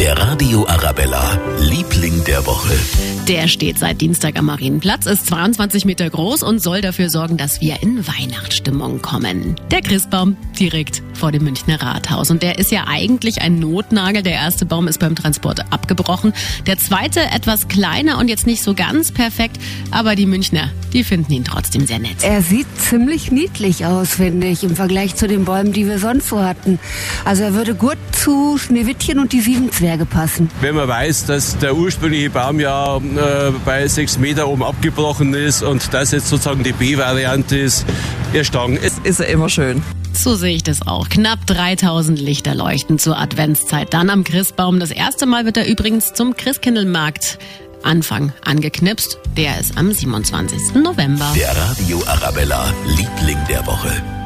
Der Radio Arabella, Liebling der Woche. Der steht seit Dienstag am Marienplatz, ist 22 Meter groß und soll dafür sorgen, dass wir in Weihnachtsstimmung kommen. Der Christbaum direkt vor dem Münchner Rathaus. Und der ist ja eigentlich ein Notnagel. Der erste Baum ist beim Transport abgebrochen. Der zweite etwas kleiner und jetzt nicht so ganz perfekt. Aber die Münchner, die finden ihn trotzdem sehr nett. Er sieht ziemlich niedlich aus, finde ich, im Vergleich zu den Bäumen, die wir sonst so hatten. Also er würde gut zu Schneewittchen und die sieben Zwerge passen. Wenn man weiß, dass der ursprüngliche Baum ja äh, bei sechs Meter oben abgebrochen ist und das jetzt sozusagen die B-Variante ist, erstangen. Es ist ja immer schön. So sehe ich das auch. Knapp 3000 Lichter leuchten zur Adventszeit. Dann am Christbaum. Das erste Mal wird er übrigens zum Christkindlmarkt Anfang angeknipst. Der ist am 27. November. Der Radio Arabella, Liebling der Woche.